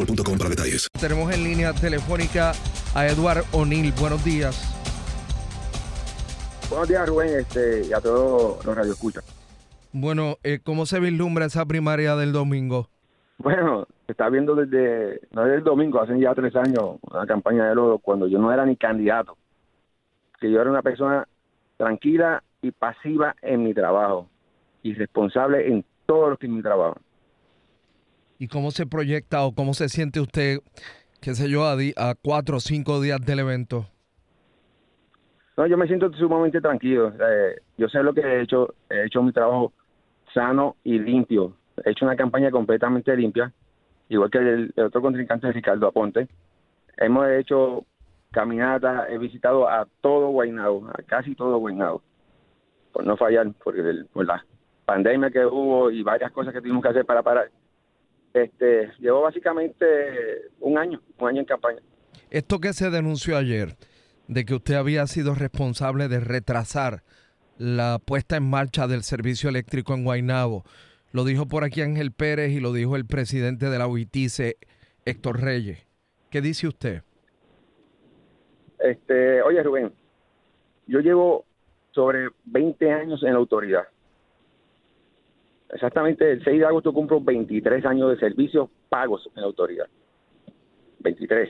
boostmobile.com para detalles. Tenemos en línea telefónica a Eduard O'Neill. Buenos días. Buenos días, Rubén, este, y a todos los radioescuchas. Bueno, eh, ¿cómo se vislumbra esa primaria del domingo? Bueno, se está viendo desde, no desde el domingo, hace ya tres años, una campaña de lodo, cuando yo no era ni candidato, que yo era una persona tranquila y pasiva en mi trabajo, y responsable en todo lo que es mi trabajo. ¿Y cómo se proyecta o cómo se siente usted, qué sé yo, a, cuatro o cinco días del evento? No, yo me siento sumamente tranquilo. Eh, yo sé lo que he hecho. He hecho mi trabajo sano y limpio. He hecho una campaña completamente limpia, igual que el, otro contrincante Ricardo Aponte. Hemos hecho caminatas, he visitado a todo Guaynabo, a casi todo Guaynabo, por no fallar, porque por la pandemia que hubo y varias cosas que tuvimos que hacer para parar. Este, llevo básicamente un año, un año en campaña. Esto que se denunció ayer, de que usted había sido responsable de retrasar la puesta en marcha del servicio eléctrico en Guaynabo, lo dijo por aquí Ángel Pérez y lo dijo el presidente de la UITICE, Héctor Reyes. ¿Qué dice usted? Este, oye Rubén, yo llevo sobre 20 años en la autoridad. Exactamente el 6 de agosto cumplo 23 años de servicios pagos en la autoridad. 23.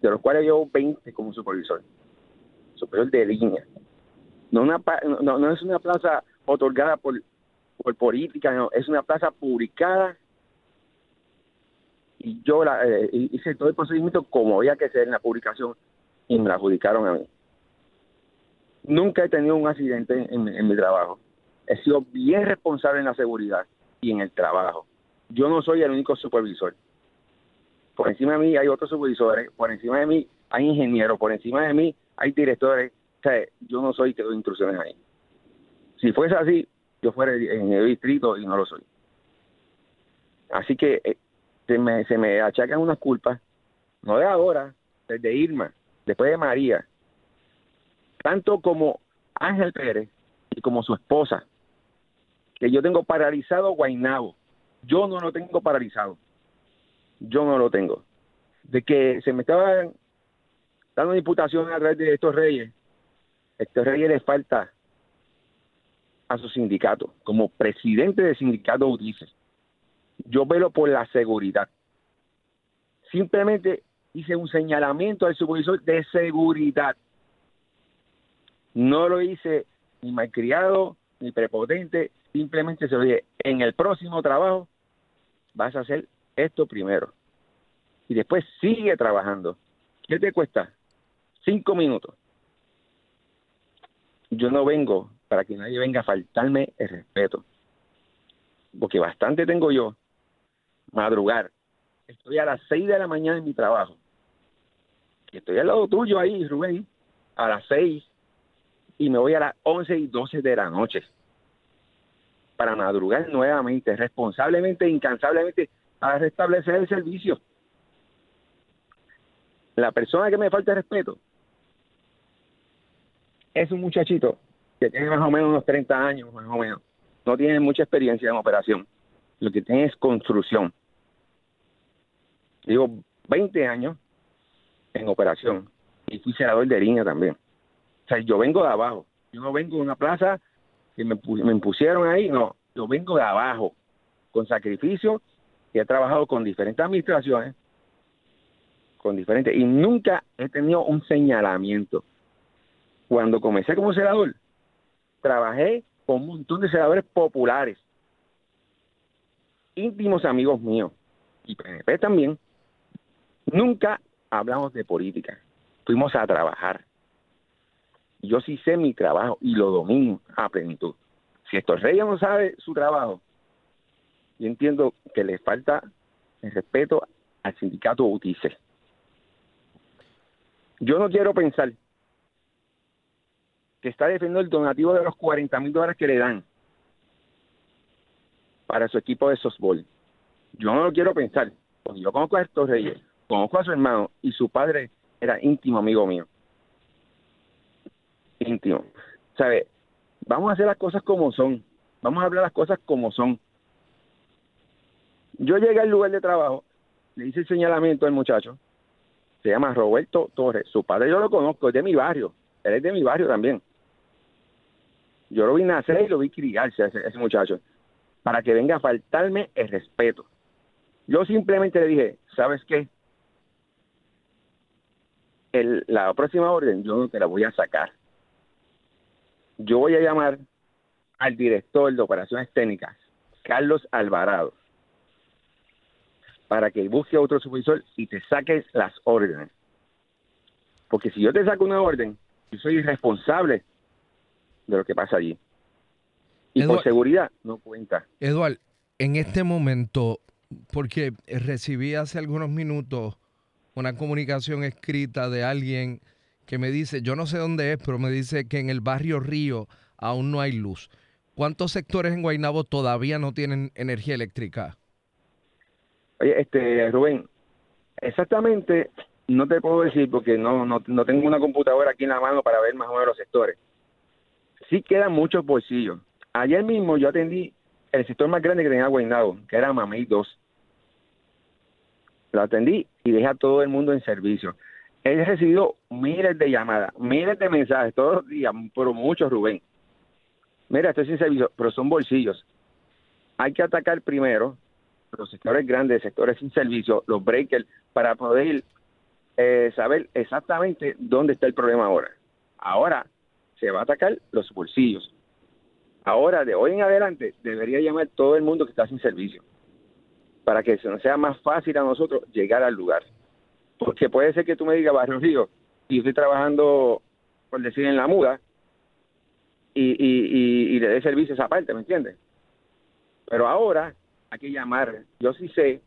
De los cuales llevo 20 como supervisor. Superior de línea. No, es una plaza otorgada por, por política, no, es una plaza publicada y yo la, eh, hice todo el procedimiento como había que ser en la publicación y me la adjudicaron a mí. Nunca he tenido un accidente en mi trabajo. He sido bien responsable en la seguridad y en el trabajo. Yo no soy el único supervisor. Por encima de mí hay otros supervisores, por encima de mí hay ingenieros, por encima de mí hay directores. O sea, yo no soy que doy instrucciones ahí. Si fuese así, yo fuera en el distrito y no lo soy. Así que eh, se me, se me achacan unas culpas, no de ahora, desde Irma, después de María, tanto como Ángel Pérez y como su esposa, que yo tengo paralizado Guainabo. Yo no lo tengo paralizado. Yo no lo tengo. De que se me estaban dando imputación a través de estos reyes, estos reyes les falta a su sindicato, como presidente del sindicato UTICE. Yo velo por la seguridad. Simplemente hice un señalamiento al supervisor de seguridad. No lo hice ni malcriado ni prepotente, simplemente se lo dije, en el próximo trabajo vas a hacer esto primero. y después sigue trabajando. ¿Qué te cuesta? Cinco minutos. Yo no vengo para que nadie venga a faltarme el respeto. Porque bastante tengo yo madrugar. Estoy a las seis de la mañana en mi trabajo. Estoy al lado tuyo ahí, Rubén, a las seis y me voy a las once y doce de la noche para madrugar nuevamente, responsablemente, incansablemente, a restablecer el servicio. La persona que me falta respeto es un muchachito que tiene más o menos unos 30 años, más o menos. No tiene mucha experiencia en operación. Lo que tiene es construcción. Digo, 20 años en operación. Y fui senador de línea también. O sea, yo vengo de abajo. Yo no vengo de una plaza que me, me impusieron ahí. No, yo vengo de abajo, con sacrificio. Y he trabajado con diferentes administraciones, con diferentes. Y nunca he tenido un señalamiento. Cuando comencé como senador, trabajé con un montón de senadores populares, íntimos amigos míos, y PNP también. Nunca hablamos de política, fuimos a trabajar. Yo sí sé mi trabajo y lo domino a plenitud. Si estos reyes no sabe su trabajo, yo entiendo que le falta el respeto al sindicato UTICE. Yo no quiero pensar que está defendiendo el donativo de los 40 mil dólares que le dan para su equipo de softball. Yo no lo quiero pensar, porque yo conozco a estos reyes, conozco a su hermano y su padre era íntimo amigo mío. Íntimo. ¿Sabe? Vamos a hacer las cosas como son. Vamos a hablar las cosas como son. Yo llegué al lugar de trabajo, le hice el señalamiento al muchacho. Se llama Roberto Torres. Su padre yo lo conozco, es de mi barrio. Él es de mi barrio también. Yo lo vi nacer y lo vi criarse a ese, muchacho para que venga a faltarme el respeto. Yo simplemente le dije, ¿sabes qué? La próxima orden yo te la voy a sacar. Yo voy a llamar al director de operaciones técnicas, Carlos Alvarado, para que busque a otro supervisor y te saques las órdenes. Porque si yo te saco una orden, yo soy responsable de lo que pasa allí. Y por seguridad no cuenta. Eduard, en este momento, porque recibí hace algunos minutos una comunicación escrita de alguien que me dice, yo no sé dónde es, pero me dice que en el barrio Río aún no hay luz. ¿Cuántos sectores en Guaynabo todavía no tienen energía eléctrica? Oye, este, Rubén, exactamente no te puedo decir porque no, no, no tengo una computadora aquí en la mano para ver más o menos los sectores. Sí quedan muchos bolsillos. Ayer mismo yo atendí el sector más grande que tenía Guaynabo, que era Mamey 2. Lo atendí y dejé a todo el mundo en servicio. He recibido miles de llamadas, miles de mensajes todos los días, pero muchos, Rubén. Mira, estoy sin servicio, pero son bolsillos. Hay que atacar primero los sectores grandes, sectores sin servicio, los breakers, para poder eh, saber exactamente dónde está el problema ahora. Ahora se va a atacar los bolsillos. Ahora, de hoy en adelante, debería llamar todo el mundo que está sin servicio, para que nos sea más fácil a nosotros llegar al lugar. Porque puede ser que tú me digas, Barrio Río, y estoy trabajando, por decir, en la muda, y, y, y, le dé servicio a esa parte, ¿me entiendes? Pero ahora hay que llamar. Yo sí sé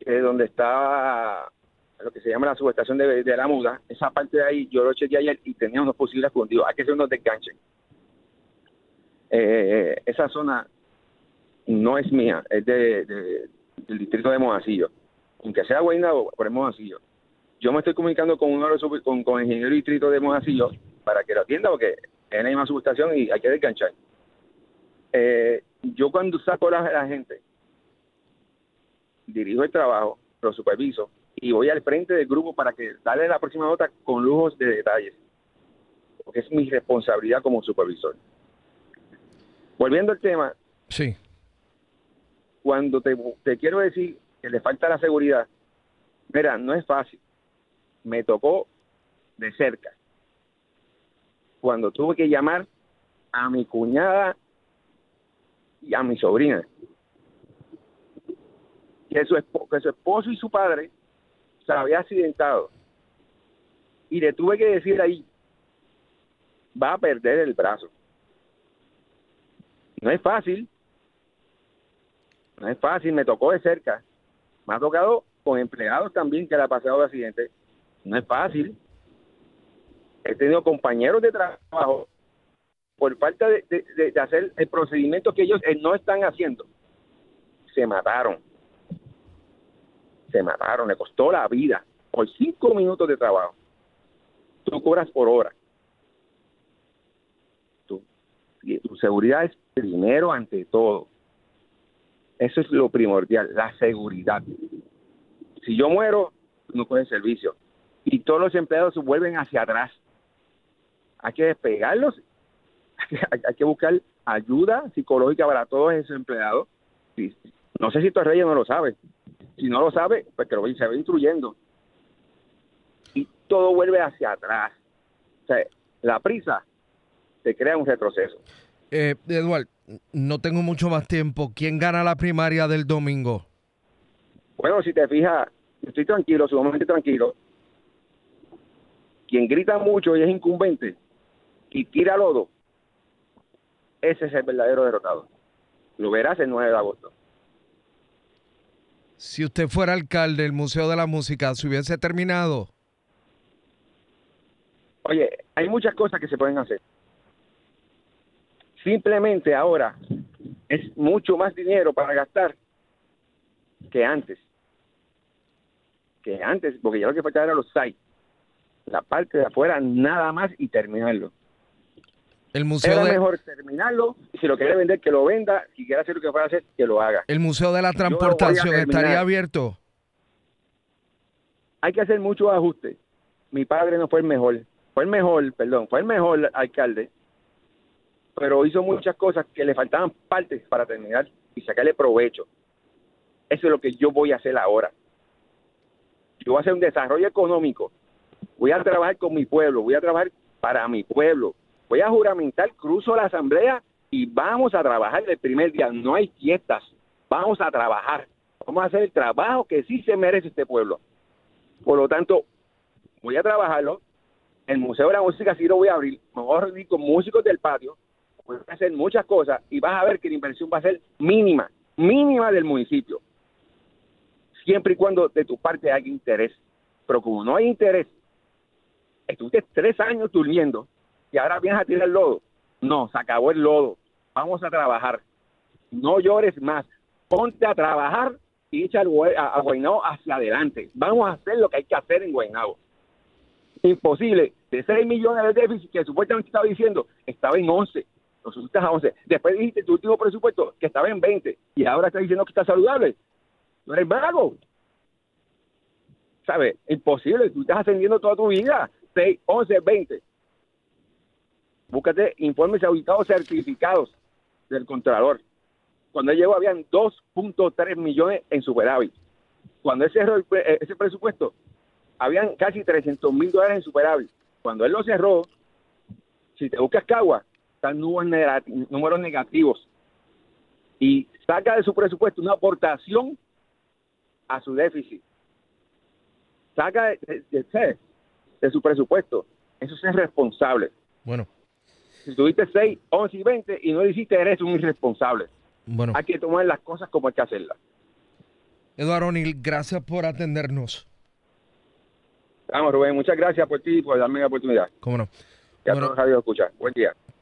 que donde está lo que se llama la subestación de, de la muda, esa parte de ahí, yo lo chequeé ayer y tenía unos posibles escondidos. Hay que hacer unos desganches. Eh, esa zona no es mía, es de, de- del distrito de Mojacillo. Aunque sea Guaynabo, por el Mojacillo. Yo me estoy comunicando con uno de los con, con el ingeniero distrito de Mojacillo para que lo atienda porque es la misma subestación y hay que desganchar. Eh, yo cuando saco a la, la gente, dirijo el trabajo, lo superviso y voy al frente del grupo para que darle la próxima nota con lujos de detalles, porque es mi responsabilidad como supervisor. Volviendo al tema, Sí. cuando te, te quiero decir que le falta la seguridad, mira, no es fácil. Me tocó de cerca. Cuando tuve que llamar a mi cuñada y a mi sobrina. Que su, su esposo y su padre se había accidentado. Y le tuve que decir ahí, va a perder el brazo. No es fácil. No es fácil, me tocó de cerca. Me ha tocado con empleados también que le ha pasado de accidente. No es fácil. He tenido compañeros de trabajo por falta de, de- hacer el procedimiento que ellos eh, no están haciendo. Se mataron. Se mataron. Le costó la vida por cinco minutos de trabajo. Tú cobras por hora. Tu, tu seguridad es primero ante todo. Eso es lo primordial, la seguridad. Si yo muero, no coges servicio. Y todos los empleados vuelven hacia atrás. Hay que despegarlos. Hay, que buscar ayuda psicológica para todos esos empleados. No sé si Torreyes no lo sabe. Si no lo sabe, pues que lo, se va instruyendo. Y todo vuelve hacia atrás. La prisa te crea un retroceso. Eh, Eduard, no tengo mucho más tiempo. ¿Quién gana la primaria del domingo? Bueno, si te fijas, estoy tranquilo, sumamente tranquilo. Quien grita mucho y es incumbente y tira lodo, ese es el verdadero derrotado. Lo verás el 9 de agosto. Si usted fuera alcalde del Museo de la Música, ¿se hubiese terminado? Oye, hay muchas cosas que se pueden hacer. Simplemente ahora es mucho más dinero para gastar que antes. Que antes, porque ya lo que faltaba era los sites. La parte de afuera nada más y terminarlo. El Museo, Era de, mejor terminarlo y si lo quiere vender, que lo venda. Si quiere hacer lo que pueda hacer, que lo haga. el museo de la Transportación estaría abierto. Hay que hacer muchos ajustes. Mi padre no fue el mejor. Fue el mejor, perdón, fue el mejor alcalde. Pero hizo muchas cosas que le faltaban partes para terminar y sacarle provecho. Eso es lo que yo voy a hacer ahora. Yo voy a hacer un desarrollo económico. Voy a trabajar con mi pueblo. Voy a trabajar para mi pueblo. Voy a juramentar, cruzo la asamblea y vamos a trabajar el primer día. No hay fiestas. Vamos a trabajar. Vamos a hacer el trabajo que sí se merece este pueblo. Por lo tanto, voy a trabajarlo. El Museo de la Música sí lo voy a abrir. Me voy a reunir con músicos del patio. A hacer muchas cosas y vas a ver que la inversión va a ser mínima, mínima del municipio. Siempre y cuando de tu parte haya interés. Pero como no hay interés, estuviste tres años durmiendo y ahora vienes a tirar el lodo. No, se acabó el lodo. Vamos a trabajar. No llores más. Ponte a trabajar y echa a Guaynabo hacia adelante. Vamos a hacer lo que hay que hacer en Guaynabo. Imposible. De 6 millones de déficit que supuestamente estaba diciendo, estaba en 11. Lo subiste a 11. Después dijiste tu último presupuesto que estaba en 20. Y ahora estás diciendo que está saludable. No eres vago. ¿Sabes? Imposible. Tú estás ascendiendo toda tu vida. 6, 11, 20. Búscate informes auditados certificados del Contralor. Cuando él llegó habían 2.3 millones en superávit. Cuando él cerró eh, ese presupuesto, habían casi 300 mil dólares en superávit. Cuando él lo cerró, si te buscas Cagua, están números negati- números negativos. Y saca de su presupuesto una aportación a su déficit. Saca de, de- de- de su presupuesto. Eso es responsable. Bueno, Si tuviste 6, 11 y 20 y no lo hiciste, eres un irresponsable. bueno. Hay que tomar las cosas como hay que hacerlas. Eduardo O'Neill, gracias por atendernos. Vamos, Rubén, muchas gracias por ti y por darme la oportunidad. ¿Cómo no? Ya Bueno. todos escuchar. Buen día.